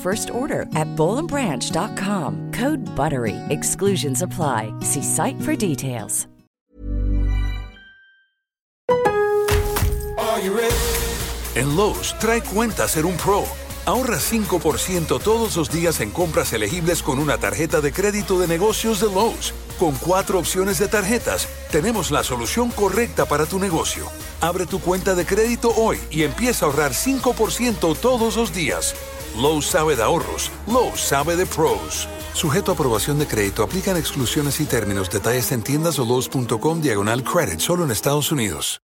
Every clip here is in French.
first order at bowlandbranch.com. Code BUTTERY. Exclusions apply. See site for details. En Lowe's, trae cuenta ser un pro. Ahorra 5% todos los días en compras elegibles con una tarjeta de crédito de negocios de Lowe's. Con cuatro opciones de tarjetas, tenemos la solución correcta para tu negocio. Abre tu cuenta de crédito hoy y empieza a ahorrar 5% todos los días. Lowe's sabe de ahorros. Lowe's sabe de pros. Sujeto a aprobación de crédito, aplican exclusiones y términos. Detalles en tiendas o Lowe's.com diagonal credit, solo en Estados Unidos.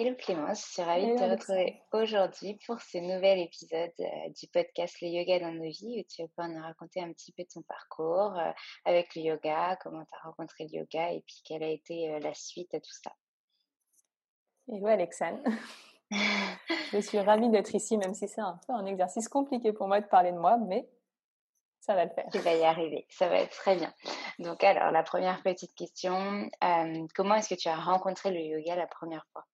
Hello Clémence, je suis ravie de te retrouver aujourd'hui pour ce nouvel épisode euh, du podcast Le Yoga dans nos vies où tu vas pouvoir nous raconter un petit peu ton parcours euh, avec le yoga, comment tu as rencontré le yoga et puis quelle a été euh, la suite à tout ça. Hello Alexane. je suis ravie d'être ici, même si c'est un peu un exercice compliqué pour moi de parler de moi, mais ça va le faire. Tu vas y arriver, ça va être très bien. Donc alors, la première petite question, comment est-ce que tu as rencontré le yoga la première fois?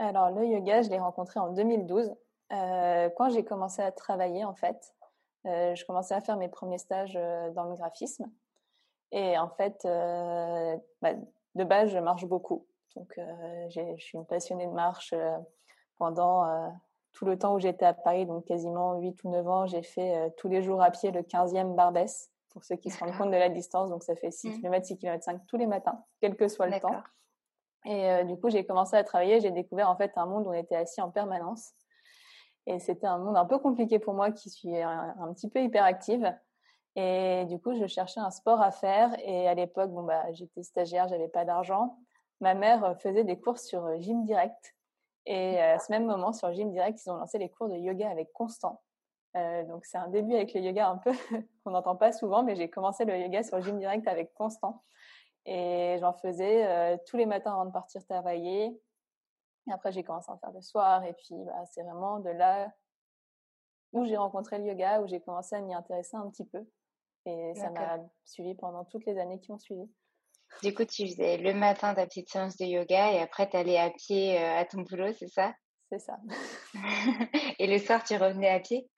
Alors le yoga, je l'ai rencontré en 2012, euh, quand j'ai commencé à travailler en fait. Euh, je commençais à faire mes premiers stages euh, dans le graphisme. Et en fait, euh, bah, de base, je marche beaucoup. Donc, je suis une passionnée de marche pendant tout le temps où j'étais à Paris, donc quasiment 8 ou 9 ans. J'ai fait tous les jours à pied le 15e Barbès, pour ceux qui se rendent compte de la distance. Donc, ça fait 6 km, 6 km 5 tous les matins, quel que soit le temps. Et du coup, j'ai commencé à travailler. J'ai découvert en fait un monde où on était assis en permanence. Et c'était un monde un peu compliqué pour moi qui suis un, petit peu hyperactive. Et du coup, je cherchais un sport à faire. Et à l'époque, bon, bah, j'étais stagiaire, j'avais pas d'argent ma mère euh, faisait des cours sur euh, Gym Direct. Et euh, à ce même moment, sur Gym Direct, ils ont lancé les cours de yoga avec Constant. Euh, donc c'est un début avec le yoga un peu qu'on n'entend pas souvent, mais j'ai commencé le yoga sur Gym Direct avec Constant. Et j'en faisais euh, tous les matins avant de partir travailler. Et après, j'ai commencé à en faire le soir. Et puis, bah, c'est vraiment de là où j'ai rencontré le yoga, où j'ai commencé à m'y intéresser un petit peu. Et ça m'a suivi pendant toutes les années qui ont suivi. Du coup, tu faisais le matin ta petite séance de yoga et après, tu allais à pied euh, à ton boulot, c'est ça? C'est ça. et le soir, tu revenais à pied?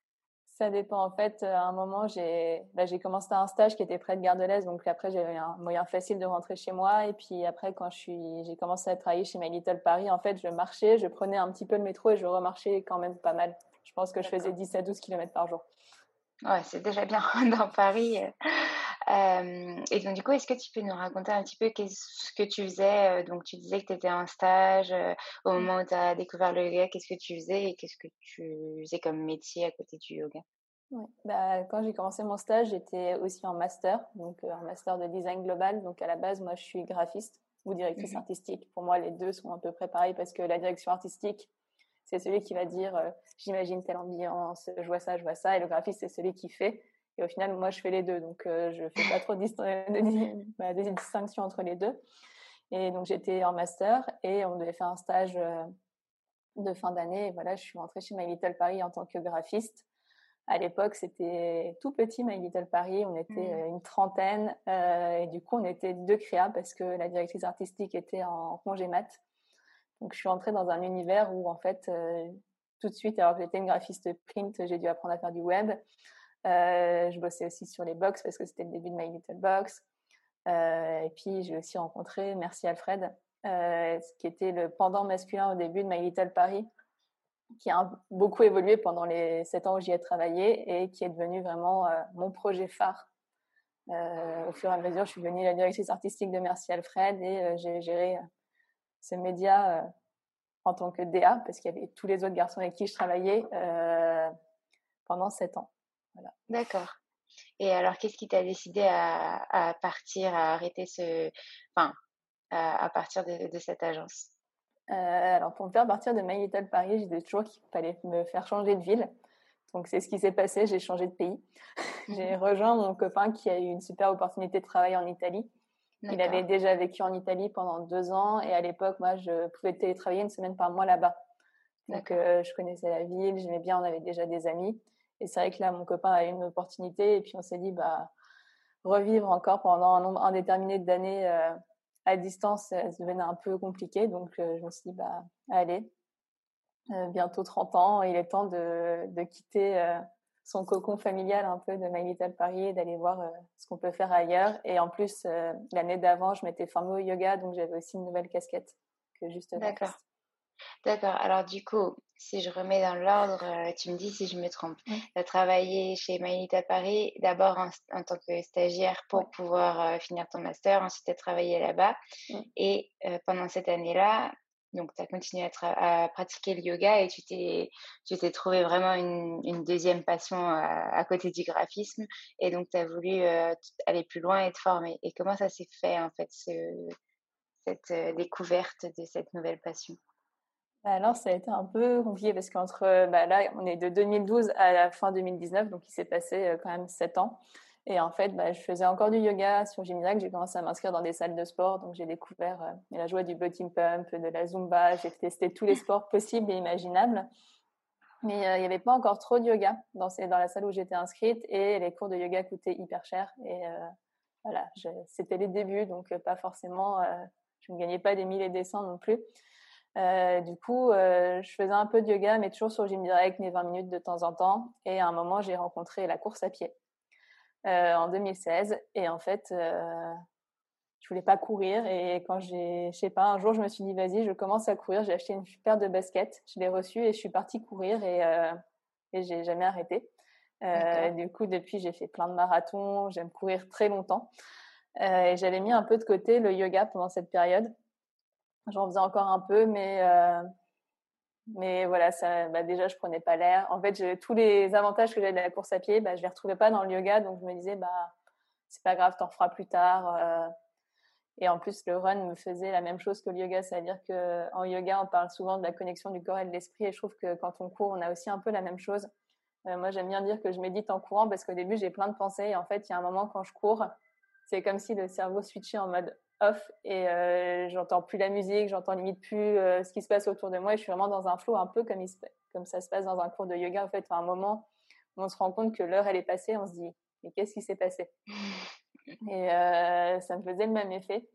Ça dépend. En fait, à un moment, j'ai bah, commencé un stage qui était près de Gare de l'Est. Donc après, j'avais un moyen facile de rentrer chez moi. Et puis après, quand j'ai commencé à travailler chez My Little Paris, en fait, je marchais, je prenais un petit peu le métro et je remarchais quand même pas mal. Je pense que je faisais 10 à 12 km par jour. Ouais, c'est déjà bien dans Paris. Euh, et donc, du coup, est-ce que tu peux nous raconter un petit peu ce que tu faisais Donc, tu disais que tu étais en stage au Mmh. moment où tu as découvert le yoga. Qu'est-ce que tu faisais et qu'est-ce que tu faisais comme métier à côté du yoga? Ouais. Bah, quand j'ai commencé mon stage, j'étais aussi en master, donc un master de design global. Donc, à la base, moi, je suis graphiste ou directrice Mmh artistique. Pour moi, les deux sont à peu près pareils parce que la direction artistique, c'est celui qui va dire euh, j'imagine telle ambiance, je vois ça, je vois ça. Et le graphiste, c'est celui qui fait. Et au final, moi, je fais les deux. Donc, je fais pas trop de, bah, des distinctions entre les deux. Et donc, j'étais en master et on devait faire un stage de fin d'année. Et voilà, je suis rentrée chez My Little Paris en tant que graphiste. À l'époque, c'était tout petit My Little Paris. On était mmh. une trentaine. et du coup, on était deux créas parce que la directrice artistique était en congé mat. Donc, je suis entrée dans un univers où, en fait, tout de suite, alors que j'étais une graphiste print, j'ai dû apprendre à faire du web. Je bossais aussi sur les box parce que c'était le début de My Little Box. et puis, j'ai aussi rencontré Merci Alfred, qui était le pendant masculin au début de My Little Paris, qui a beaucoup évolué pendant les sept ans où j'y ai travaillé et qui est devenu vraiment mon projet phare. au fur et à mesure, je suis devenue la directrice artistique de Merci Alfred et j'ai géré ce média en tant que DA, parce qu'il y avait tous les autres garçons avec qui je travaillais euh, pendant sept ans. Voilà. D'accord. Et alors, qu'est-ce qui t'a décidé à, partir, à arrêter ce, enfin, à, partir de, cette agence? Euh, Alors, pour me faire partir de My Little Paris, j'ai dit toujours qu'il fallait me faire changer de ville. Donc, c'est ce qui s'est passé. J'ai changé de pays. j'ai rejoint mon copain qui a eu une super opportunité de travail en Italie. Il avait déjà vécu en Italie pendant deux ans et à l'époque, moi, je pouvais télétravailler une semaine par mois là-bas. Donc, euh, je connaissais la ville, j'aimais bien, on avait déjà des amis. Et c'est vrai que là, mon copain a eu une opportunité et puis on s'est dit, bah, revivre encore pendant un nombre indéterminé d'années euh, à distance, ça devenait un peu compliqué. Donc, euh, je me suis dit, bah, allez, bientôt 30 ans, il est temps de, de quitter son cocon familial un peu de My Little Paris et d'aller voir euh, ce qu'on peut faire ailleurs. Et en plus, euh, l'année d'avant, je m'étais formée au yoga, donc j'avais aussi une nouvelle casquette que juste D'accord. D'accord. Alors du coup, si je remets dans l'ordre, euh, tu me dis si je me trompe. Tu as travaillé chez My Little Paris d'abord en, tant que stagiaire pour pouvoir finir ton master. Ensuite, tu as travaillé là-bas. Et pendant cette année-là, donc, tu as continué à, pratiquer le yoga et tu t'es, tu t'es trouvé vraiment une, deuxième passion à, côté du graphisme. Et donc, tu as voulu euh, aller plus loin et te former. Et comment ça s'est fait, en fait, cette euh, découverte de cette nouvelle passion? Bah, alors, ça a été un peu compliqué parce qu'entre, bah, là, on est de 2012 à la fin 2019, donc il s'est passé euh, quand même sept ans. Et en fait, bah, je faisais encore du yoga sur Gymirac. J'ai commencé à m'inscrire dans des salles de sport. Donc, j'ai découvert euh, la joie du botting pump, de la zumba. J'ai testé tous les sports possibles et imaginables. Mais euh, il n'y avait pas encore trop de yoga dans, dans la salle où j'étais inscrite. Et les cours de yoga coûtaient hyper cher. Et voilà, c'était les débuts. Donc, pas forcément, je ne gagnais pas des milliers et des cents non plus. Du coup, je faisais un peu de yoga, mais toujours sur Gym Direct, mes 20 minutes de temps en temps. Et à un moment, j'ai rencontré la course à pied. Euh, en 2016. Et en fait, euh, je voulais pas courir. Et quand j'ai, je sais pas, un jour, je me suis dit, vas-y, je commence à courir. J'ai acheté une paire de baskets. Je l'ai reçue et je suis partie courir et, euh, et j'ai jamais arrêté. Euh, du coup, depuis, j'ai fait plein de marathons. J'aime courir très longtemps. Euh, et j'avais mis un peu de côté le yoga pendant cette période. J'en faisais encore un peu, mais euh, mais voilà, ça, bah déjà, je prenais pas l'air. En fait, tous les avantages que j'avais de la course à pied, bah, je les retrouvais pas dans le yoga. Donc, je me disais, bah, c'est pas grave, t'en feras plus tard. Euh. Et en plus, le run me faisait la même chose que le yoga. C'est-à-dire qu'en yoga, on parle souvent de la connexion du corps et de l'esprit. Et je trouve que quand on court, on a aussi un peu la même chose. Euh, moi, j'aime bien dire que je médite en courant parce qu'au début, j'ai plein de pensées. Et en fait, il y a un moment quand je cours, c'est comme si le cerveau switchait en mode off et euh, j'entends plus la musique, j'entends limite plus euh, ce qui se passe autour de moi et je suis vraiment dans un flow un peu comme, comme ça se passe dans un cours de yoga. En fait, à un moment où on se rend compte que l'heure elle est passée, on se dit mais qu'est-ce qui s'est passé? Et euh, ça me faisait le même effet.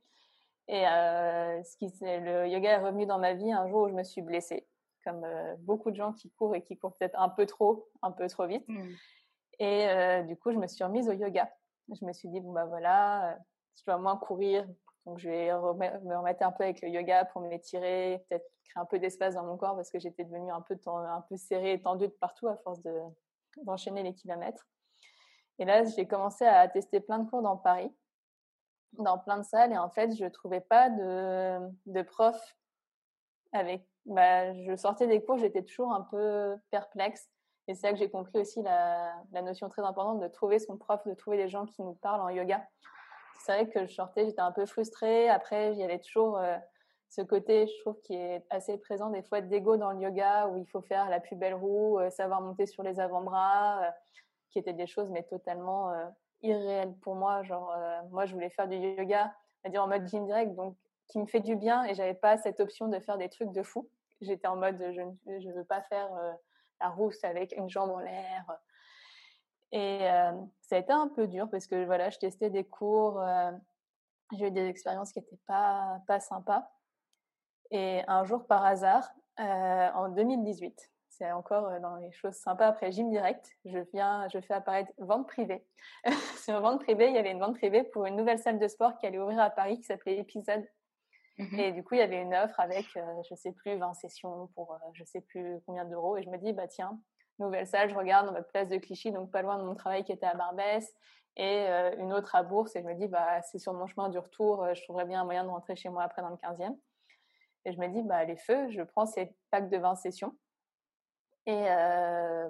Et ce qui, le yoga est revenu dans ma vie un jour où je me suis blessée, comme beaucoup de gens qui courent et qui courent peut-être un peu trop, un peu trop vite. Mmh. Et du coup, je me suis remise au yoga. Je me suis dit bon bah voilà, je dois moins courir, donc, je vais me remettre un peu avec le yoga pour m'étirer, peut-être créer un peu d'espace dans mon corps parce que j'étais devenue un peu, un peu serrée et tendue de partout à force d'enchaîner les kilomètres. Et là, j'ai commencé à tester plein de cours dans Paris, dans plein de salles. Et en fait, je ne trouvais pas de, de prof avec. Bah, je sortais des cours, j'étais toujours un peu perplexe. Et c'est là que j'ai compris aussi la, la, notion très importante de trouver son prof, de trouver des gens qui nous parlent en yoga c'est vrai que je sortais, j'étais un peu frustrée. Après, il y avait toujours euh, ce côté, je trouve, qui est assez présent des fois d'ego dans le yoga, où il faut faire la plus belle roue, euh, savoir monter sur les avant-bras. Euh. qui étaient des choses mais totalement irréelles pour moi. Genre, moi, je voulais faire du yoga, à dire en mode gym direct, donc qui me fait du bien et j'avais pas cette option de faire des trucs de fou. J'étais en mode je ne veux pas faire la rousse avec une jambe en l'air. Et ça a été un peu dur parce que voilà, je testais des cours, j'ai eu des expériences qui n'étaient pas, pas sympas. Et un jour, par hasard, en 2018, c'est encore dans les choses sympas après Gym Direct, je viens, je fais apparaître vente privée. Sur vente privée, il y avait une vente privée pour une nouvelle salle de sport qui allait ouvrir à Paris qui s'appelait Épisode. Mmh et du coup, il y avait une offre avec, je sais plus, 20 sessions pour je sais plus combien d'euros. Et je me dis, bah tiens, nouvelle salle, je regarde dans ma place de Clichy, donc pas loin de mon travail qui était à Barbès, et une autre à Bourse. Et je me dis, bah c'est sur mon chemin du retour, je trouverais bien un moyen de rentrer chez moi après dans le 15e. Et je me dis, bah les feux, je prends ces packs de 20 sessions. Et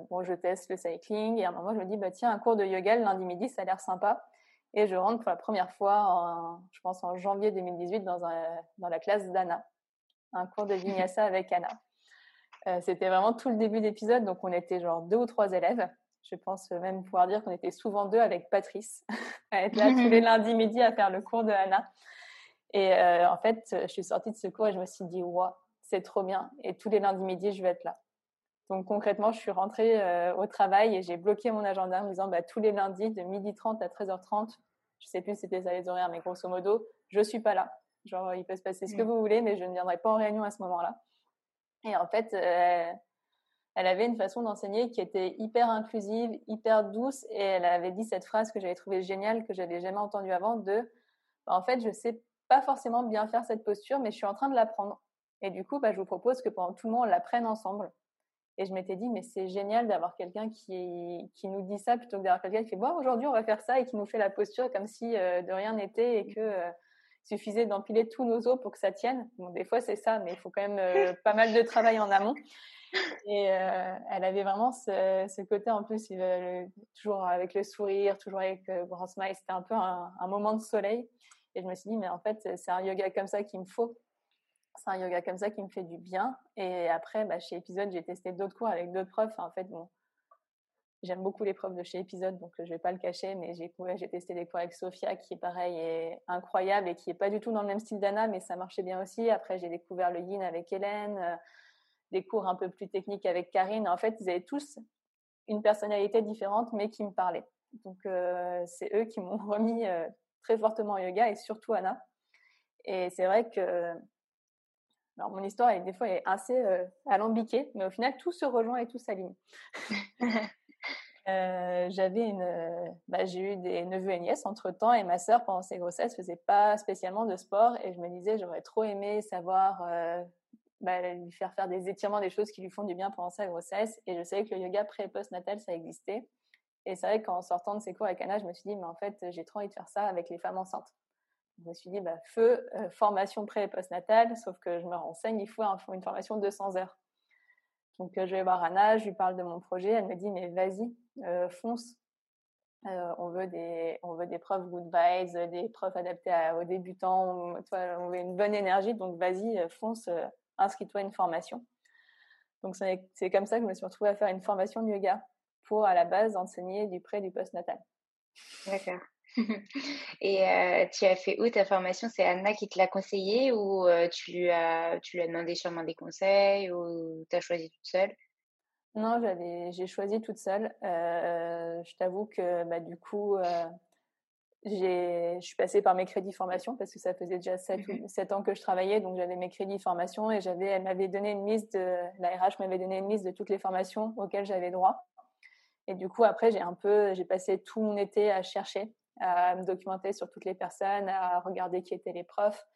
bon, je teste le cycling. Et à un moment, je me dis, bah tiens, un cours de yoga le lundi midi, ça a l'air sympa. Et je rentre pour la première fois, je pense en janvier 2018, dans, un, dans la classe d'Anna, un cours de vinyasa avec Anna. Euh, c'était vraiment tout le début d'épisode, donc on était genre deux ou trois élèves. Je pense même pouvoir dire qu'on était souvent deux avec Patrice, à être là tous les lundis midi à faire le cours de Anna. Et euh, en fait, je suis sortie de ce cours et je me suis dit, waouh, c'est trop bien. Et tous les lundis midi, je vais être là. Donc concrètement, je suis rentrée euh, au travail et j'ai bloqué mon agenda en me disant bah, tous les lundis de 12h30 à 13h30, je sais plus si c'était ça les horaires, mais grosso modo, je suis pas là. Genre, il peut se passer ce que vous voulez, mais je ne viendrai pas en réunion à ce moment-là. Et en fait, euh, elle avait une façon d'enseigner qui était hyper inclusive, hyper douce, et elle avait dit cette phrase que j'avais trouvée géniale, que j'avais jamais entendue avant, de en fait, je sais pas forcément bien faire cette posture, mais je suis en train de l'apprendre. Et du coup, bah, je vous propose que pendant tout le monde, on l'apprenne ensemble. Et je m'étais dit, mais c'est génial d'avoir quelqu'un qui, qui nous dit ça plutôt que d'avoir quelqu'un qui fait, bon, aujourd'hui, on va faire ça et qui nous fait la posture comme si euh, de rien n'était et que euh, suffisait d'empiler tous nos os pour que ça tienne. Bon, des fois, c'est ça, mais il faut quand même euh, pas mal de travail en amont. Et elle avait vraiment ce, côté en plus, toujours avec le sourire, toujours avec le grand smile. C'était un peu un, moment de soleil. Et je me suis dit, mais en fait, c'est un yoga comme ça qu'il me faut c'est un yoga comme ça qui me fait du bien. Et après, bah, chez Épisode, j'ai testé d'autres cours avec d'autres profs. En fait, bon, j'aime beaucoup les profs de chez Épisode, donc je vais pas le cacher, mais j'ai j'ai testé des cours avec Sophia, qui est pareil et incroyable et qui est pas du tout dans le même style d'Anna, mais ça marchait bien aussi. Après, j'ai découvert le Yin avec Hélène, euh, des cours un peu plus techniques avec Karine. En fait, ils avaient tous une personnalité différente, mais qui me parlaient. Donc, euh, c'est eux qui m'ont remis euh, très fortement au yoga et surtout Anna. Et c'est vrai que alors, mon histoire, est, des fois, est assez euh, alambiquée, mais au final, tout se rejoint et tout s'aligne. euh, j'avais une, euh, bah, j'ai eu des neveux et nièces entre temps, et ma sœur, pendant ses grossesses, faisait pas spécialement de sport, et je me disais, j'aurais trop aimé savoir euh, bah, lui faire faire des étirements, des choses qui lui font du bien pendant sa grossesse. Et je savais que le yoga pré et post-natal, ça existait. Et c'est vrai qu'en sortant de ces cours avec Anna, je me suis dit, mais en fait, j'ai trop envie de faire ça avec les femmes enceintes je me suis dit, bah, feu, formation pré- et postnatale, sauf que je me renseigne, il faut une formation de 200 heures. Donc, je vais voir Anna, je lui parle de mon projet, elle me dit, mais vas-y, euh, fonce. on, veut des, on veut des profs good vibes, des profs adaptés aux débutants, on, veut une bonne énergie, donc vas-y, fonce, inscris-toi à une formation. Donc, c'est comme ça que je me suis retrouvée à faire une formation de yoga pour, à la base, enseigner du pré- du postnatal. D'accord. Et tu as fait où ta formation? C'est Anna qui te l'a conseillé ou tu, as, tu lui as demandé sûrement des conseils ou tu as choisi toute seule? Non, j'ai choisi toute seule. je t'avoue que bah, du coup, je suis passée par mes crédits formation parce que ça faisait déjà 7, mmh ans que je travaillais, donc j'avais mes crédits formation et j'avais, elle m'avait donné une liste de, la RH m'avait donné une liste de toutes les formations auxquelles j'avais droit. Et du coup, après, j'ai un peu, j'ai passé tout mon été à chercher à me documenter sur toutes les personnes, à regarder qui étaient les profs.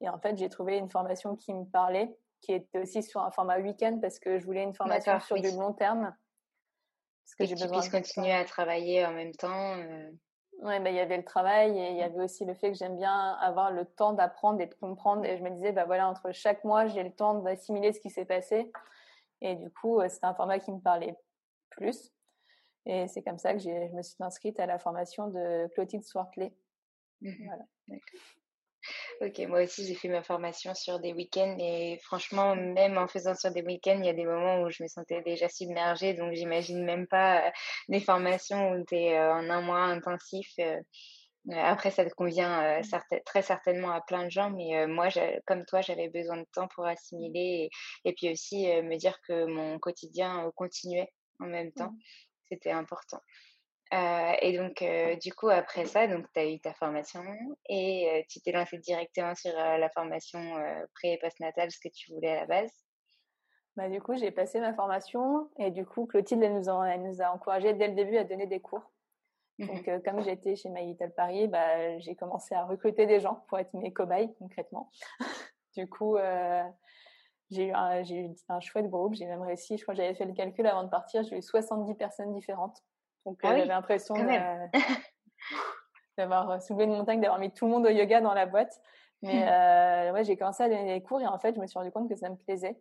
Et en fait, j'ai trouvé une formation qui me parlait, qui était aussi sur un format week-end parce que je voulais une formation sur du long terme. Parce que j'ai besoin de continuer à travailler en même temps. Euh... Oui, bah, il y avait le travail et il y avait aussi le fait que j'aime bien avoir le temps d'apprendre et de comprendre. Et je me disais, bah voilà, entre chaque mois, j'ai le temps d'assimiler ce qui s'est passé. Et du coup, euh, c'était un format qui me parlait plus. Et c'est comme ça que je me suis inscrite à la formation de Clotilde Swartley. Mmh voilà. Ok, moi aussi j'ai fait ma formation sur des week-ends et franchement, même en faisant sur des week-ends, il y a des moments où je me sentais déjà submergée, donc j'imagine même pas des formations où tu es en un mois intensif. après, ça te convient mmh. très certainement à plein de gens, mais moi, comme toi, j'avais besoin de temps pour assimiler et, puis aussi me dire que mon quotidien continuait en même temps. Mmh. C'était important. Euh, et donc, euh, du coup, après ça, donc tu as eu ta formation et euh, tu t'es lancée directement sur la formation pré- et post-natale, ce que tu voulais à la base? Bah, du coup, j'ai passé ma formation et du coup, Clotilde, elle nous, a, elle nous a encouragé dès le début à donner des cours. Mmh donc, comme j'étais chez My Little Paris, bah, j'ai commencé à recruter des gens pour être mes cobayes, concrètement. du coup, j'ai eu, un, eu un chouette groupe. J'ai même réussi, je crois que j'avais fait le calcul avant de partir, j'ai eu 70 personnes différentes. Donc ah j'avais l'impression d'avoir soulevé une montagne, d'avoir mis tout le monde au yoga dans la boîte. Mais euh, ouais, j'ai commencé à donner des cours et en fait, je me suis rendu compte que ça me plaisait.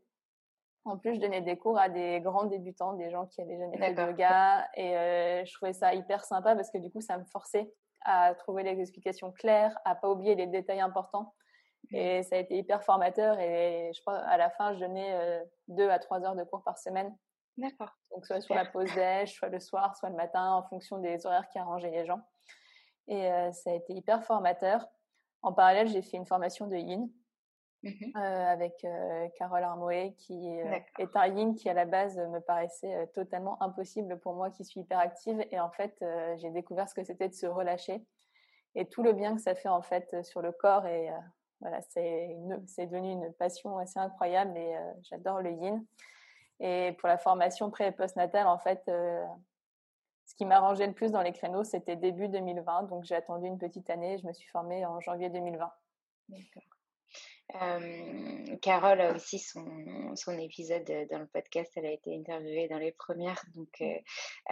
En plus, je donnais des cours à des grands débutants, des gens qui avaient jamais fait de yoga. Et euh, je trouvais ça hyper sympa parce que du coup, ça me forçait à trouver les explications claires, à pas oublier les détails importants. Mmh. Et ça a été hyper formateur. Et je crois, à la fin, je donnais euh, deux à trois heures de cours par semaine D'accord. Donc, soit sur la pause déj, soit le soir, soit le matin, en fonction des horaires qui arrangeaient les gens. Et euh, ça a été hyper formateur. En parallèle, j'ai fait une formation de yin mmh euh, avec euh, Carole Armoé, qui est un yin qui, à la base, me paraissait totalement impossible pour moi qui suis hyper active. Et en fait, j'ai découvert ce que c'était de se relâcher et tout le bien que ça fait, en fait, sur le corps. Et voilà, c'est devenu une passion assez incroyable et j'adore le yin. Et pour la formation pré- et post-natale, en fait, euh, ce qui m'arrangeait le plus dans les créneaux, c'était début 2020. Donc, j'ai attendu une petite année. Je me suis formée en janvier 2020. D'accord. Euh, Carole a aussi son, son, épisode dans le podcast. Elle a été interviewée dans les premières. Donc, euh,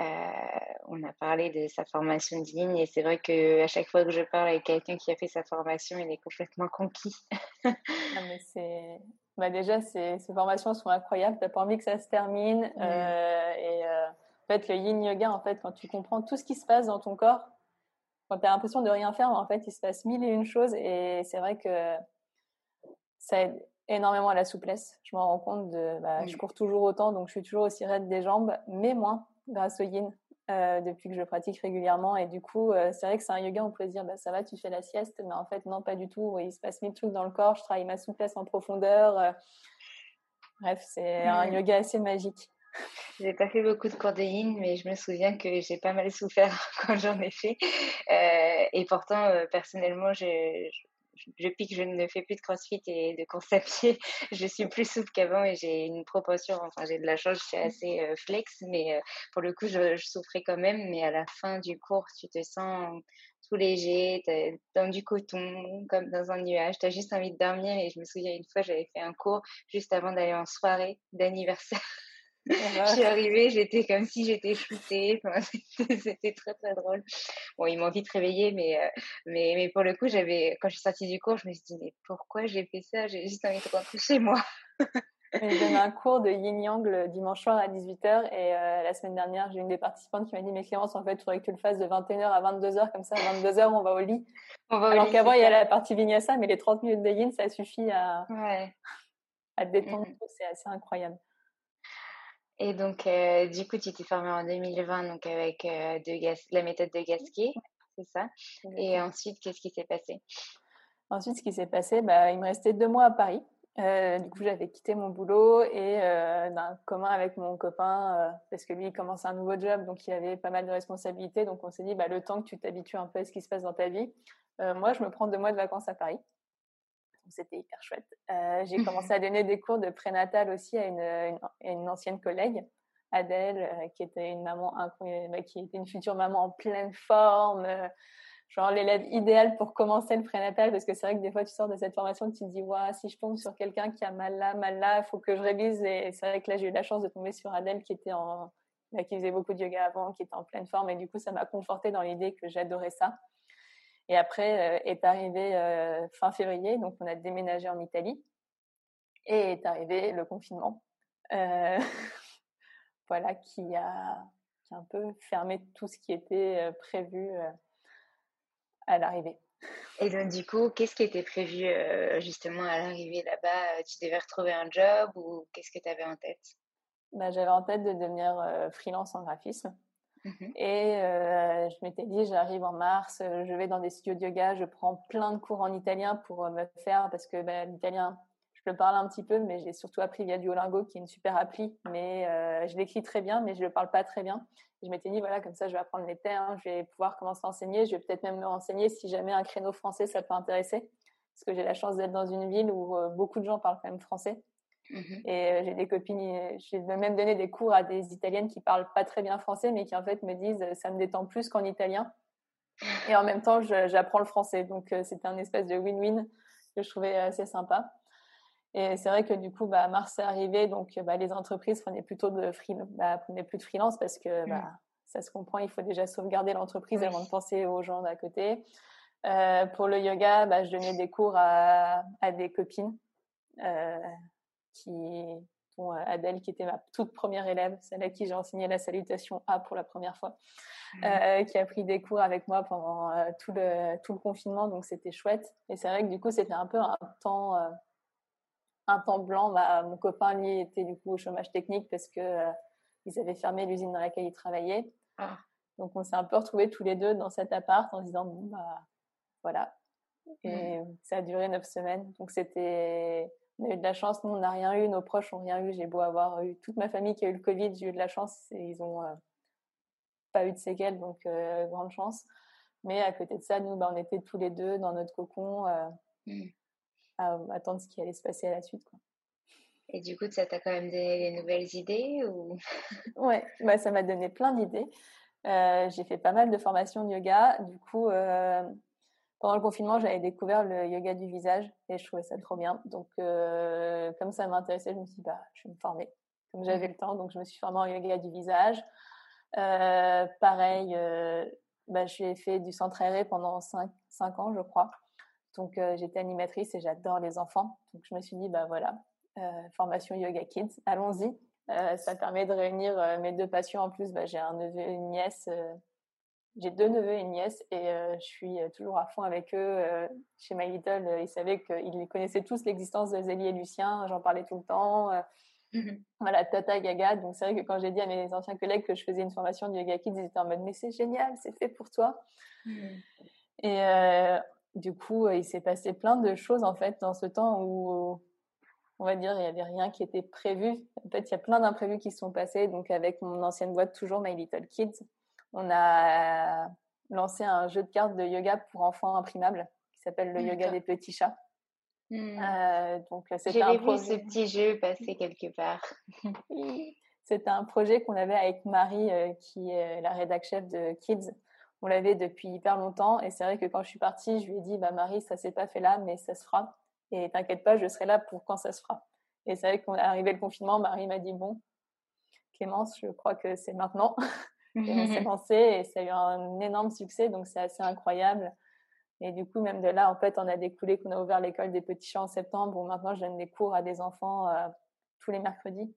on a parlé de sa formation de ligne. Et c'est vrai qu'à chaque fois que je parle avec quelqu'un qui a fait sa formation, il est complètement conquis. ah, mais c'est bah déjà, ces, ces, formations sont incroyables. T'as pas envie que ça se termine. Euh, et euh, en fait, le yin yoga, en fait, quand tu comprends tout ce qui se passe dans ton corps, quand tu as l'impression de rien faire, en fait, il se passe mille et une choses. Et c'est vrai que ça aide énormément à la souplesse. Je m'en rends compte de, bah, je cours toujours autant, donc je suis toujours aussi raide des jambes, mais moins grâce au yin. Euh, depuis que je pratique régulièrement. Et du coup, euh, c'est vrai que c'est un yoga, on peut se dire, bah, ça va, tu fais la sieste, mais en fait, non, pas du tout. Il se passe mille trucs dans le corps, je travaille ma souplesse en profondeur. Euh. Bref, c'est un yoga assez magique. J'ai pas fait beaucoup de cours de yin, mais je me souviens que j'ai pas mal souffert quand j'en ai fait. et pourtant, personnellement, je, depuis que je ne fais plus de crossfit et de course à pied, je suis plus souple qu'avant et j'ai une proportion, enfin j'ai de la chance, je suis assez euh, flex, mais euh, pour le coup, je, souffrais quand même. Mais à la fin du cours, tu te sens tout léger, dans du coton, comme dans un nuage, tu as juste envie de dormir. Et je me souviens une fois, j'avais fait un cours juste avant d'aller en soirée d'anniversaire. je suis arrivée, j'étais comme si j'étais shootée. c'était très très drôle. Bon, ils m'ont vite réveillée, mais, euh, mais, mais pour le coup, j'avais, quand je suis sortie du cours, je me suis dit, mais pourquoi j'ai fait ça? J'ai juste envie de rentrer chez moi. je donne un cours de yin yang le dimanche soir à 18h et euh, la semaine dernière, j'ai une des participantes qui m'a dit Mais Clémence, en fait, il faudrait que tu le fasses de 21h à 22h, comme ça, à 22h, on va au lit. Alors qu'avant, il y a la partie vinyasa, mais les 30 minutes de yin, ça suffit à, ouais. à te détendre. Mm. C'est assez incroyable. Et donc, euh, du coup, tu t'es formée en 2020 donc avec euh, de la méthode de Gasquet, c'est ça? Et ensuite, qu'est-ce qui s'est passé? Ensuite, ce qui s'est passé, bah, il me restait deux mois à Paris. Euh, du coup, j'avais quitté mon boulot et d'un commun avec mon copain, parce que lui, il commençait un nouveau job, donc il avait pas mal de responsabilités. Donc, on s'est dit, bah, le temps que tu t'habitues un peu à ce qui se passe dans ta vie, moi, je me prends deux mois de vacances à Paris c'était hyper chouette. Euh, j'ai commencé à donner des cours de prénatal aussi à une, une, ancienne collègue, Adèle, euh, qui était une maman bah, qui était une future maman en pleine forme, euh, genre l'élève idéal pour commencer le prénatal, parce que c'est vrai que des fois tu sors de cette formation, tu te dis, ouais, si je tombe sur quelqu'un qui a mal là, mal là, il faut que je révise. Et c'est vrai que là j'ai eu la chance de tomber sur Adèle qui était en bah, qui faisait beaucoup de yoga avant, qui était en pleine forme, et du coup ça m'a conforté dans l'idée que j'adorais ça. Et après euh, est arrivé euh, fin février, donc on a déménagé en Italie et est arrivé le confinement. Euh, voilà, qui a, un peu fermé tout ce qui était prévu à l'arrivée. Et donc, du coup, qu'est-ce qui était prévu justement à l'arrivée là-bas? Tu devais retrouver un job ou qu'est-ce que tu avais en tête? Bah, J'avais en tête de devenir freelance en graphisme. Mmh Et je m'étais dit, j'arrive en mars, je vais dans des studios de yoga, je prends plein de cours en italien pour me faire, parce que bah, l'italien, je le parle un petit peu, mais j'ai surtout appris via Duolingo, qui est une super appli, mais je l'écris très bien, mais je le parle pas très bien. je m'étais dit, voilà, comme ça, je vais apprendre les termes, je vais pouvoir commencer à enseigner, je vais peut-être même me renseigner si jamais un créneau français, ça peut intéresser. Parce que j'ai la chance d'être dans une ville où beaucoup de gens parlent quand même français. Mmh et j'ai des copines, j'ai même donné des cours à des Italiennes qui parlent pas très bien français, mais qui en fait me disent ça me détend plus qu'en italien. Et en même temps, j'apprends le français. Donc c'était un espèce de win-win que je trouvais assez sympa. Et c'est vrai que du coup, bah, mars est arrivé, donc bah, les entreprises prenaient plutôt de free, bah, prenaient plus de freelance parce que bah, mmh. ça se comprend, il faut déjà sauvegarder l'entreprise avant de penser aux gens d'à côté. Euh, pour le yoga, bah, je donnais des cours à, à des copines. Euh, qui, dont Adèle, qui était ma toute première élève, celle à qui j'ai enseigné la salutation A pour la première fois, mmh. euh, qui a pris des cours avec moi pendant euh, tout, le, tout le confinement, donc c'était chouette. Et c'est vrai que du coup, c'était un peu un temps, euh, un temps blanc. Bah, mon copain, lui, était du coup au chômage technique parce que ils avaient fermé l'usine dans laquelle il travaillait. Ah. Donc on s'est un peu retrouvés tous les deux dans cet appart en se disant, bon, bah voilà. Et mmh. ça a duré neuf semaines. Donc c'était on a eu de la chance, nous on n'a rien eu, nos proches n'ont rien eu. J'ai beau avoir eu toute ma famille qui a eu le Covid, j'ai eu de la chance et ils ont euh, pas eu de séquelles, donc euh, grande chance. Mais à côté de ça, nous, bah, on était tous les deux dans notre cocon euh, mmh. à attendre ce qui allait se passer à la suite. Quoi. Et du coup, ça t'a quand même donné des nouvelles idées ou? Ouais, bah, ça m'a donné plein d'idées. j'ai fait pas mal de formations de yoga. Du coup, pendant le confinement, j'avais découvert le yoga du visage et je trouvais ça trop bien. Donc, euh, comme ça m'intéressait, je me suis dit, bah, je vais me former. Comme j'avais le temps, donc je me suis formée en yoga du visage. Euh, pareil, euh, bah, j'ai fait du centre aéré pendant 5, ans, je crois. Donc, j'étais animatrice et j'adore les enfants. Donc, je me suis dit, bah voilà, formation Yoga Kids, allons-y. ça permet de réunir mes deux passions. En plus, bah, j'ai un neveu et une nièce j'ai deux neveux et une nièce et euh, je suis euh, toujours à fond avec eux. Euh, chez My Little, ils savaient qu'ils connaissaient tous l'existence de Zélie et Lucien. J'en parlais tout le temps. Mmh voilà, Tata Gaga. Donc c'est vrai que quand j'ai dit à mes anciens collègues que je faisais une formation de Yoga Kids, ils étaient en mode mais c'est génial, c'est fait pour toi. Mmh. Et du coup, il s'est passé plein de choses en fait dans ce temps où on va dire, il n'y avait rien qui était prévu. En fait, il y a plein d'imprévus qui se sont passés. Donc, avec mon ancienne boîte, toujours My Little Kids, on a lancé un jeu de cartes de yoga pour enfants imprimables qui s'appelle le yoga des petits chats. Euh, donc c'était un vu ce petit jeu passer quelque part. c'était un projet qu'on avait avec Marie, euh, qui est la rédac chef de Kids. On l'avait depuis hyper longtemps et c'est vrai que quand je suis partie, je lui ai dit bah Marie, ça s'est pas fait là, mais ça se fera. Et t'inquiète pas, je serai là pour quand ça se fera. Et c'est vrai qu'on est arrivé le confinement, Marie m'a dit bon, Clémence, je crois que c'est maintenant. Et on s'est lancé et ça a eu un énorme succès, donc c'est assez incroyable. Et du coup, même de là, en fait, on a découlé qu'on a ouvert l'école des petits chats en septembre, où maintenant je donne des cours à des enfants euh, tous les mercredis.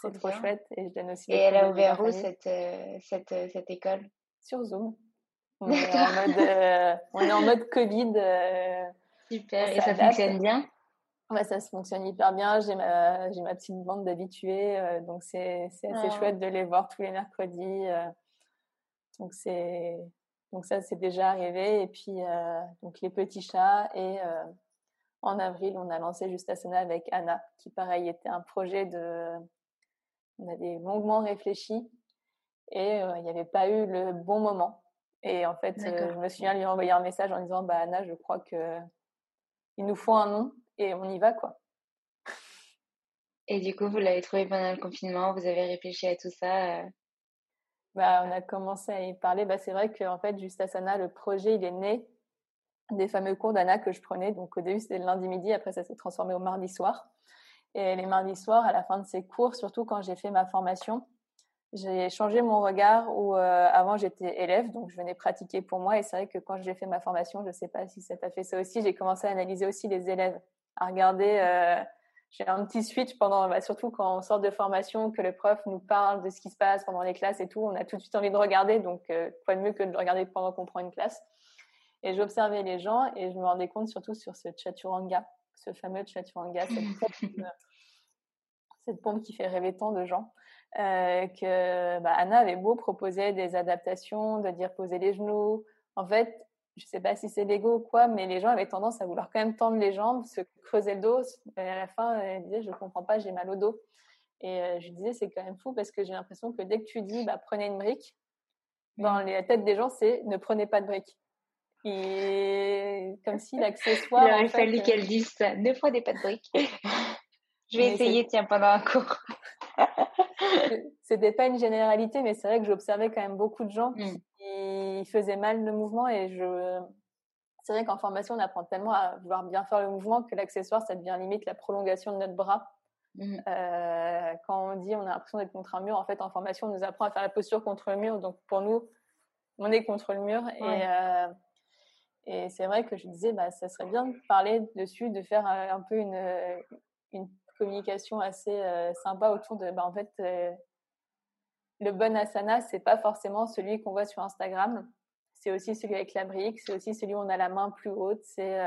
C'est trop chouette. Et je donne aussi. Et elle a ouvert où cette, euh, cette, euh, cette, école? Sur Zoom. On est, en mode, on est en mode Covid. Super. Et ça fonctionne bien? Ouais, ça se fonctionne hyper bien. J'ai ma, j'ai ma petite bande d'habitués, euh, donc c'est, c'est assez chouette de les voir tous les mercredis. Euh. donc c'est, donc ça c'est déjà arrivé. Et puis euh, donc les petits chats et en avril on a lancé Justasana avec Anna, qui pareil était un projet de, on avait longuement réfléchi et il n'y avait pas eu le bon moment. Et en fait, je me souviens lui envoyer un message en disant bah Anna, je crois que il nous faut un nom et on y va quoi. Et du coup, vous l'avez trouvé pendant le confinement, vous avez réfléchi à tout ça euh? bah, On a commencé à y parler. Bah, c'est vrai qu'en fait, juste à Sana, le projet, il est né des fameux cours d'Anna que je prenais. Donc au début, c'était le lundi midi, après ça s'est transformé au mardi soir. Et les mardis soirs, à la fin de ces cours, surtout quand j'ai fait ma formation, j'ai changé mon regard où euh, avant j'étais élève, donc je venais pratiquer pour moi. Et c'est vrai que quand j'ai fait ma formation, je ne sais pas si ça t'a fait ça aussi, j'ai commencé à analyser aussi les élèves à regarder. Euh, j'ai un petit switch pendant, bah, surtout quand on sort de formation, que le prof nous parle de ce qui se passe pendant les classes et tout. On a tout de suite envie de regarder, donc euh, quoi de mieux que de regarder pendant qu'on prend une classe. Et j'observais les gens et je me rendais compte surtout sur ce chaturanga, ce fameux chaturanga, cette pompe, cette pompe qui fait rêver tant de gens. Euh, que bah, Anna avait beau proposer des adaptations, de dire poser les genoux. En fait, je sais pas si c'est l'ego ou quoi, mais les gens avaient tendance à vouloir quand même tendre les jambes, se creuser le dos. Et à la fin, elle disait, je comprends pas, j'ai mal au dos. Et euh, je disais, c'est quand même fou parce que j'ai l'impression que dès que tu dis, bah, prenez une brique, dans la tête des gens, c'est ne prenez pas de brique. Et comme si l'accessoire. Il aurait fallu euh, qu'elle dise ça. Ne prenez pas de briques. je vais essayer, tiens, pendant un cours. C'était pas une généralité, mais c'est vrai que j'observais quand même beaucoup de gens mmh. Qui faisaient mal le mouvement et je. C'est vrai qu'en formation, on apprend tellement à vouloir bien faire le mouvement que l'accessoire, ça devient limite la prolongation de notre bras. Mmh. Euh, quand on dit on a l'impression d'être contre un mur, en fait, en formation, on nous apprend à faire la posture contre le mur. Donc, pour nous, on est contre le mur. Et, euh, et c'est vrai que je disais, bah, ça serait bien de parler dessus, de faire euh, un peu une, une communication assez sympa autour de, bah, en fait, le bon asana, c'est pas forcément celui qu'on voit sur Instagram. C'est aussi celui avec la brique, c'est aussi celui où on a la main plus haute. C'est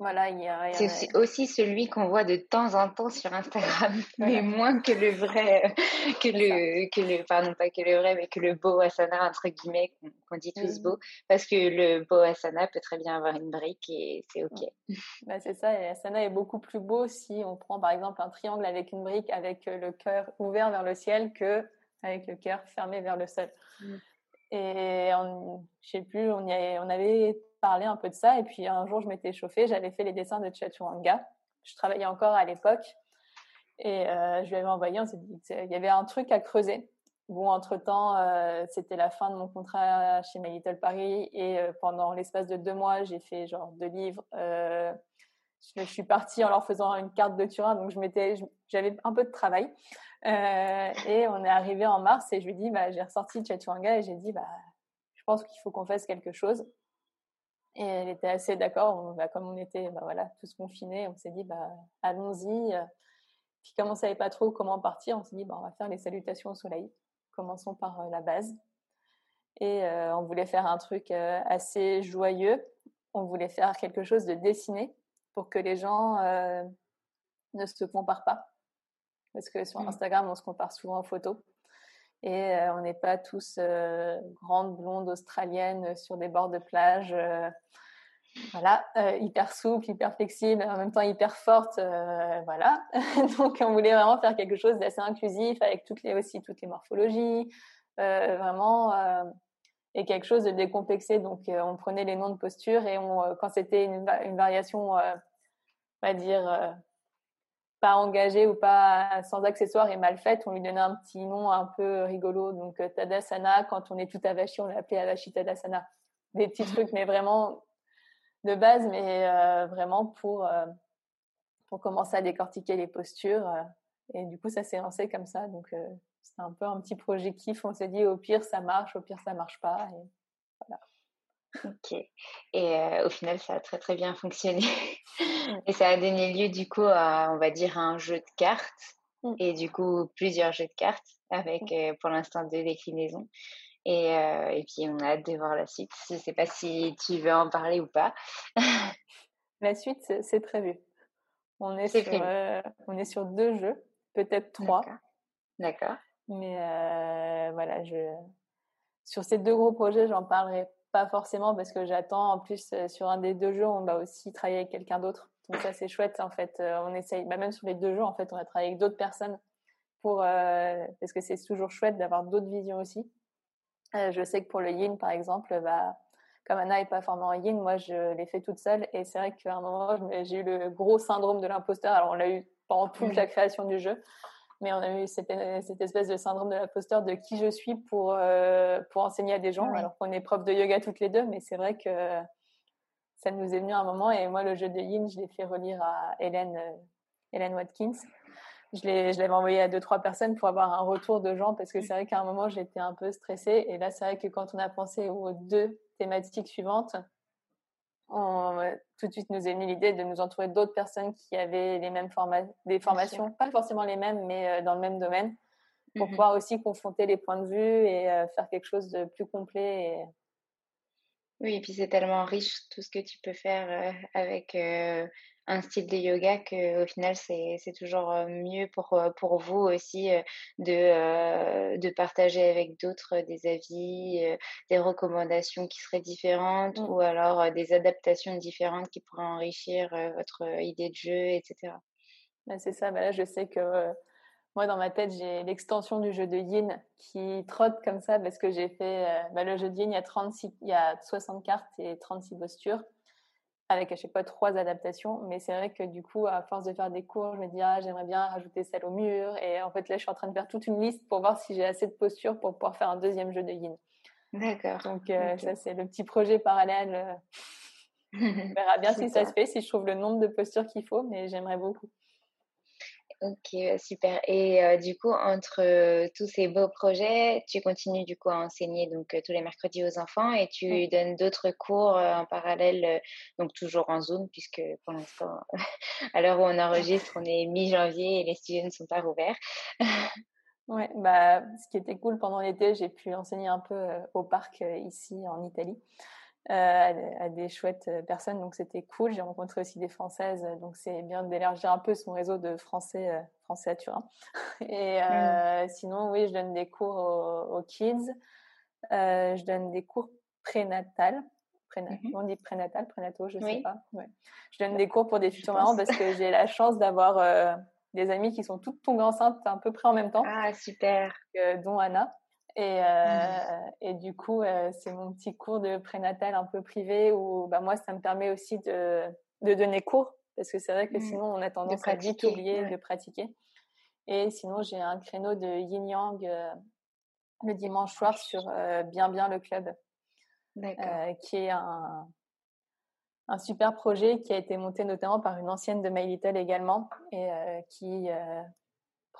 voilà, il y a. C'est aussi celui qu'on voit de temps en temps sur Instagram, mais moins que le vrai, que le, que le, pardon, pas que le vrai, mais que le beau asana, entre guillemets, qu'on dit tous beau, parce que le beau asana peut très bien avoir une brique et c'est OK. Bah, c'est ça, et asana est beaucoup plus beau si on prend par exemple un triangle avec une brique avec le cœur ouvert vers le ciel que avec le cœur fermé vers le sol. Mm. Et on, je sais plus, on, y on avait parler un peu de ça. Et puis un jour, je m'étais chauffée, j'avais fait les dessins de Chaturanga. Je travaillais encore à l'époque. Et euh, je lui avais envoyé, on s'est dit qu'il y avait un truc à creuser. Bon, entre-temps, euh, c'était la fin de mon contrat chez My Little Paris. Et euh, pendant l'espace de deux mois, j'ai fait genre deux livres. je, suis partie en leur faisant une carte de Turin. Donc, j'avais un peu de travail. Et on est arrivé en mars et je lui dis, bah, j'ai ressorti Chaturanga et j'ai dit, bah, je pense qu'il faut qu'on fasse quelque chose. Et elle était assez d'accord. Comme on était bah, tous confinés, on s'est dit bah, allons-y. Puis comme on ne savait pas trop comment partir, on s'est dit bah, on va faire les salutations au soleil. Commençons par euh, la base. Et euh, on voulait faire un truc euh, assez joyeux. On voulait faire quelque chose de dessiné pour que les gens ne se comparent pas. Parce que sur mmh. Instagram, on se compare souvent aux photos. Et on n'est pas tous grandes blondes australiennes sur des bords de plage voilà, hyper souple, hyper flexible, en même temps hyper forte, voilà. Donc on voulait vraiment faire quelque chose d'assez inclusif avec toutes les aussi toutes les morphologies, vraiment et quelque chose de décomplexé. Donc on prenait les noms de posture et on, quand c'était une, une, variation, on va dire pas engagée ou pas sans accessoires et mal faite, on lui donnait un petit nom un peu rigolo. Donc euh, Tadasana, quand on est tout avachi, on l'appelait Avashi Tadasana. Des petits trucs, mais vraiment de base, mais euh, vraiment pour, euh, pour commencer à décortiquer les postures. et du coup, ça s'est lancé comme ça. Donc c'est un peu un petit projet kiff. On s'est dit au pire ça marche, au pire ça marche pas. Et voilà. Ok. Et au final, ça a très très bien fonctionné. Et ça a donné lieu du coup à, on va dire, un jeu de cartes. Mmh. Et du coup, plusieurs jeux de cartes avec mmh. pour l'instant deux déclinaisons. Et, et, puis, on a hâte de voir la suite. Je ne sais pas si tu veux en parler ou pas. la suite, c'est prévu. On est, sur, on est sur deux jeux, peut-être trois. D'accord. Mais voilà, je... sur ces deux gros projets, j'en parlerai pas forcément parce que j'attends. En plus, euh, sur un des deux jeux, on va aussi travailler avec quelqu'un d'autre. Donc ça, c'est chouette. En fait, euh, on essaye, bah, même sur les deux jeux, en fait, on va travailler avec d'autres personnes pour, euh, parce que c'est toujours chouette d'avoir d'autres visions aussi. je sais que pour le yin, par exemple, bah, comme Anna n'est pas formée en yin, moi, je l'ai fait toute seule. Et c'est vrai qu'à un moment, j'ai eu le gros syndrome de l'imposteur. Alors, on l'a eu pendant toute la création du jeu mais on a eu cette, espèce de syndrome de l'imposteur de qui je suis pour, euh, pour enseigner à des gens, alors qu'on est prof de yoga toutes les deux, mais c'est vrai que ça nous est venu à un moment, et moi, le jeu de yin, je l'ai fait relire à Hélène, euh, Hélène Watkins. Je l'avais envoyé à deux, trois personnes pour avoir un retour de gens, parce que c'est vrai qu'à un moment, j'étais un peu stressée, et là, c'est vrai que quand on a pensé aux deux thématiques suivantes, on, tout de suite nous est venue l'idée de nous entourer d'autres personnes qui avaient les mêmes des formations, pas forcément les mêmes, mais euh, dans le même domaine, pour mmh pouvoir aussi confronter les points de vue et euh, faire quelque chose de plus complet. Oui, et puis c'est tellement riche tout ce que tu peux faire avec un style de yoga qu'au final, c'est toujours mieux pour, pour vous aussi de, de partager avec d'autres des avis, des recommandations qui seraient différentes mmh. ou alors des adaptations différentes qui pourraient enrichir votre idée de jeu, etc. Bah, c'est ça, bah, là je sais que moi, dans ma tête, j'ai l'extension du jeu de yin qui trotte comme ça parce que j'ai fait euh, bah, le jeu de yin, il y, a 36, il y a 60 cartes et 36 postures avec à chaque fois trois adaptations. Mais c'est vrai que du coup, à force de faire des cours, je me dis, ah, j'aimerais bien rajouter celle au mur. Et en fait, là, je suis en train de faire toute une liste pour voir si j'ai assez de postures pour pouvoir faire un deuxième jeu de yin. D'accord. Donc, euh, ça, c'est le petit projet parallèle. Euh. On verra bien si ça se fait, si je trouve le nombre de postures qu'il faut, mais j'aimerais beaucoup. Ok, super. Et du coup, entre tous ces beaux projets, tu continues du coup à enseigner donc tous les mercredis aux enfants et tu donnes d'autres cours en parallèle, donc toujours en Zoom puisque pour l'instant, à l'heure où on enregistre, on est mi-janvier et les studios ne sont pas ouverts. ouais, bah, ce qui était cool pendant l'été, j'ai pu enseigner un peu au parc ici en Italie. Euh, à, des chouettes euh, personnes. Donc c'était cool. J'ai rencontré aussi des Françaises. Donc c'est bien d'élargir un peu son réseau de Français, euh, Français à Turin. Et mm. sinon, oui, je donne des cours aux, kids. je donne des cours prénatal. Mm-hmm. On dit prénatal, prénatal, je sais pas. Je donne des cours pour des futurs parents parce que j'ai la chance d'avoir des amis qui sont toutes tombées enceintes à peu près en même temps. Ah, super. dont Anna. Et, euh, et du coup, euh, c'est mon petit cours de prénatal un peu privé où bah, moi, ça me permet aussi de, de donner cours parce que c'est vrai que mmh. sinon, on a tendance à vite oublier de pratiquer. Et sinon, j'ai un créneau de yin yang euh, le dimanche soir sur Bien Bien le club, qui est un, un super projet qui a été monté notamment par une ancienne de My Little également et qui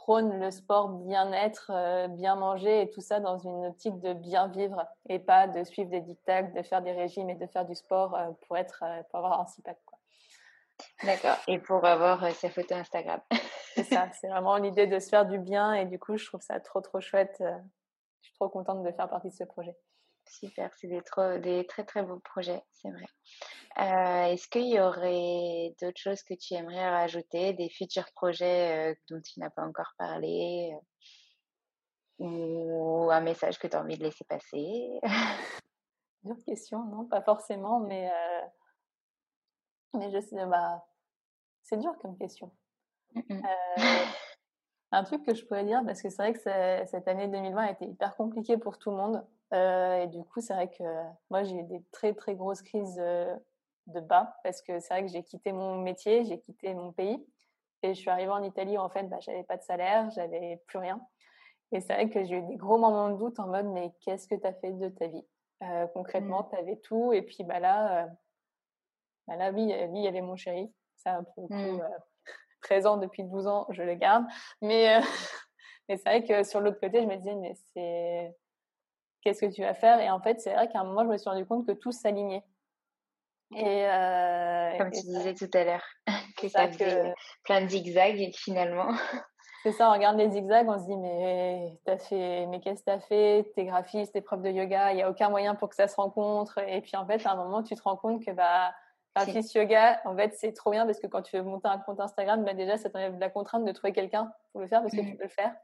prône le sport bien-être, euh, bien manger et tout ça dans une optique de bien vivre et pas de suivre des dictats, de faire des régimes et de faire du sport euh, pour être euh, pour avoir un six quoi. D'accord. Et pour avoir sa photo Instagram. c'est ça. C'est vraiment l'idée de se faire du bien et du coup, je trouve ça trop trop chouette. je suis trop contente de faire partie de ce projet. Super, c'est des, des, très très beaux projets, c'est vrai. Euh, est-ce qu'il y aurait d'autres choses que tu aimerais rajouter, des futurs projets euh, dont tu n'as pas encore parlé euh, ou un message que tu as envie de laisser passer? D'autres questions, non, pas forcément, mais, mais je sais, bah, c'est dur comme question. un truc que je pourrais dire, parce que c'est vrai que cette année 2020 a été hyper compliquée pour tout le monde. Et du coup, c'est vrai que moi, j'ai eu des très, très grosses crises de bas parce que c'est vrai que j'ai quitté mon métier, j'ai quitté mon pays et je suis arrivée en Italie où en fait bah, j'avais pas de salaire, j'avais plus rien. Et c'est vrai que j'ai eu des gros moments de doute en mode mais qu'est-ce que tu as fait de ta vie? Euh, Concrètement, mmh. tu avais tout et puis bah là, euh, bah là oui, il y avait mon chéri. Ça, pour le coup, mmh. euh, présent depuis 12 ans, je le garde. Mais, mais c'est vrai que sur l'autre côté, je me disais mais c'est qu'est-ce que tu vas faire Et en fait, c'est vrai qu'à un moment, je me suis rendu compte que tout s'alignait. Et euh, Comme tu disais tout à l'heure, que ça fait plein de zigzags et finalement. C'est ça, on regarde les zigzags, on se dit mais t'as fait, mais qu'est-ce que t'as fait? T'es graphiste, t'es prof de yoga, il n'y a aucun moyen pour que ça se rencontre. Et puis en fait, à un moment, tu te rends compte que bah graphiste yoga, en fait, c'est trop bien parce que quand tu veux monter un compte Instagram, bah déjà, ça t'enlève la contrainte de trouver quelqu'un pour le faire parce que tu mmh. peux le faire.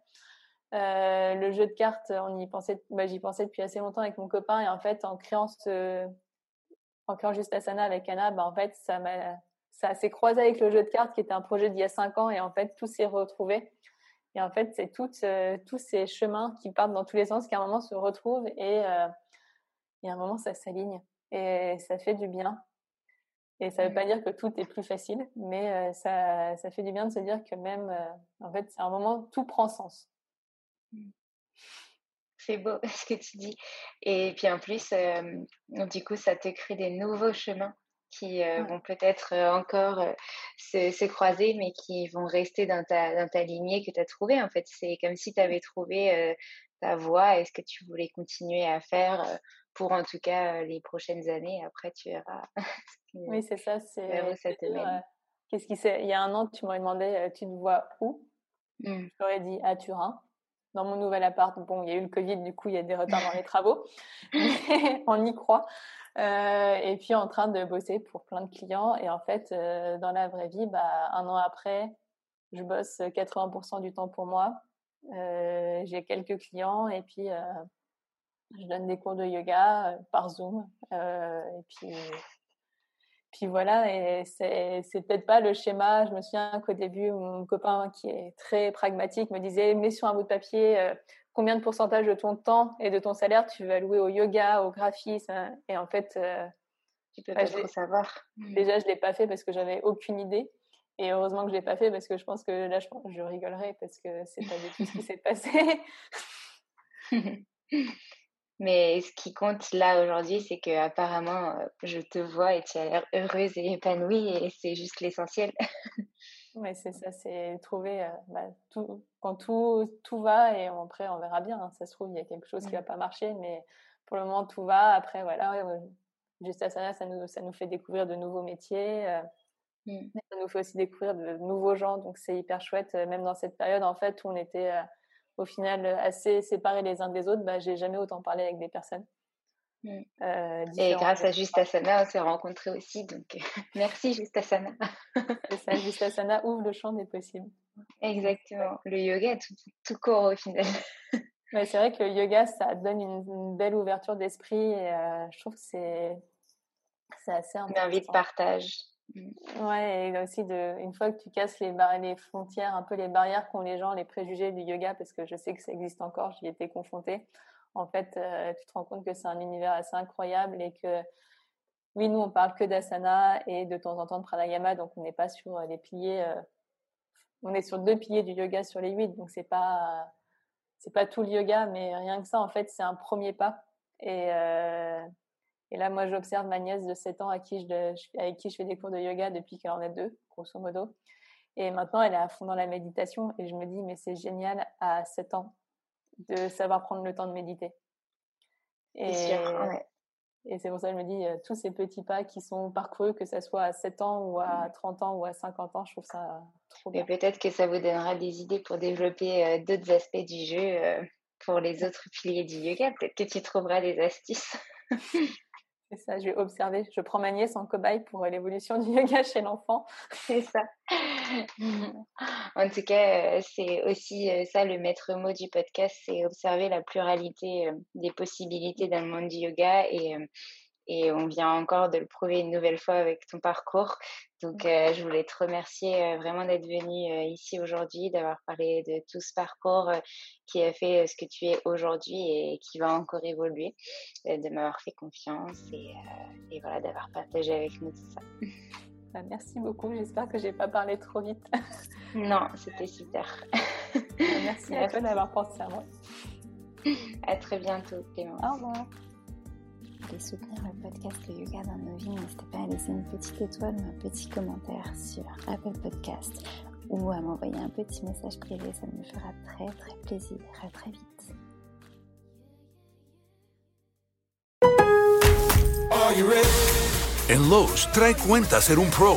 Euh, le jeu de cartes, on y pensait, bah, j'y pensais depuis assez longtemps avec mon copain et en fait, en créant ce, en juste Asana avec Anna, bah, en fait, ça m'a, ça s'est croisé avec le jeu de cartes qui était un projet d'il y a cinq ans et en fait, tout s'est retrouvé. Et en fait, c'est euh, tous ces chemins qui partent dans tous les sens qui à un moment se retrouvent et, euh, et à un moment, ça s'aligne et ça fait du bien. Et ça ne veut pas dire que tout est plus facile, mais euh, ça, ça fait du bien de se dire que même, en fait, c'est un moment, tout prend sens. C'est beau ce que tu dis. Et puis en plus, euh, du coup, ça te crée des nouveaux chemins qui euh, vont peut-être euh, encore se, croiser, mais qui vont rester dans ta, dans ta lignée que tu as trouvée. En fait, c'est comme si tu avais trouvé ta voie et ce que tu voulais continuer à faire pour en tout cas les prochaines années. Après, tu verras. oui, c'est ça. C'est, Qu'est-ce qui Il y a un an, tu m'aurais demandé, tu te vois où? Mmh. Je t'aurais dit à Turin dans mon nouvel appart. Bon, il y a eu le Covid, du coup, il y a des retards dans les travaux. on y croit. et puis en train de bosser pour plein de clients. Et en fait, dans la vraie vie, bah, un an après, je bosse 80% du temps pour moi. J'ai quelques clients et puis je donne des cours de yoga par Zoom. et puis puis voilà, et c'est peut-être pas le schéma. Je me souviens qu'au début, mon copain qui est très pragmatique me disait mets sur un bout de papier euh, combien de pourcentage de ton temps et de ton salaire tu vas allouer au yoga, au graphisme? Et en fait, euh, tu peux pas trop savoir. Déjà, je l'ai pas fait parce que j'avais aucune idée. Et heureusement que je l'ai pas fait parce que je pense que là, je, je rigolerais parce que c'est pas du tout ce qui s'est passé. Mais ce qui compte là aujourd'hui, c'est que apparemment, euh, je te vois et tu as l'air heureuse et épanouie et c'est juste l'essentiel. Oui, c'est ça, c'est trouver euh, bah, tout, quand tout, tout va et après on verra bien. Hein. ça se trouve, il y a quelque chose qui va pas marcher, mais pour le moment tout va. Après, voilà, juste à ça, ça nous, ça nous fait découvrir de nouveaux métiers. Euh, mmh. Ça nous fait aussi découvrir de nouveaux gens, donc c'est hyper chouette, même dans cette période en fait où on était au final euh, assez séparés les uns des autres, bah, j'ai jamais autant parlé avec des personnes. Mm. Euh, et grâce à Justasana, on s'est rencontrés aussi. Donc, merci Justasana. ça, Justasana ouvre le champ des possibles. Exactement. Le yoga, tout, tout court au final. c'est vrai que le yoga, ça donne une, belle ouverture d'esprit. Et euh, je trouve que c'est assez important. Une envie de partage. Ouais, et aussi de, une fois que tu casses les, les frontières, un peu les barrières qu'ont les gens, les préjugés du yoga, parce que je sais que ça existe encore, j'y étais confrontée. En fait, euh, tu te rends compte que c'est un univers assez incroyable et que, oui, nous, on parle que d'asana et de temps en temps de pranayama, donc on n'est pas sur les piliers, euh, on est sur deux piliers du yoga sur les huit, donc c'est pas, c'est pas tout le yoga, mais rien que ça, en fait, c'est un premier pas. Et, euh, et là, moi, j'observe ma nièce de 7 ans à qui je, avec qui je fais des cours de yoga depuis qu'elle en a deux, grosso modo. Et maintenant, elle est à fond dans la méditation. Et je me dis, mais c'est génial à 7 ans de savoir prendre le temps de méditer. Et, et c'est pour ça que je me dis, euh, tous ces petits pas qui sont parcourus, que ce soit à 7 ans ou à 30 mmh. ans ou à 50 ans, je trouve ça trop bien. Et peut-être que ça vous donnera des idées pour développer euh, d'autres aspects du jeu euh, pour les autres piliers du yoga. Peut-être que tu trouveras des astuces. C'est ça, je vais observer. Je prends ma nièce en cobaye pour l'évolution du yoga chez l'enfant. C'est ça. en tout cas, euh, c'est aussi euh, ça le maître mot du podcast, c'est observer la pluralité euh, des possibilités dans le monde du yoga et et on vient encore de le prouver une nouvelle fois avec ton parcours. Donc, euh, je voulais te remercier euh, vraiment d'être venu euh, ici aujourd'hui, d'avoir parlé de tout ce parcours qui a fait ce que tu es aujourd'hui et qui va encore évoluer, de m'avoir fait confiance et, et voilà, d'avoir partagé avec nous tout ça. Bah, merci beaucoup. J'espère que j'ai pas parlé trop vite. non, c'était super. Bah, merci, à toi d'avoir pensé à moi. À très bientôt, Clément. Au revoir voulez soutenir le podcast Le Yoga dans nos vies, n'hésitez pas à laisser une petite étoile ou un petit commentaire sur Apple Podcast ou à m'envoyer un petit message privé, ça me fera très très plaisir. À très vite. En Lowe's, trae cuenta ser un pro.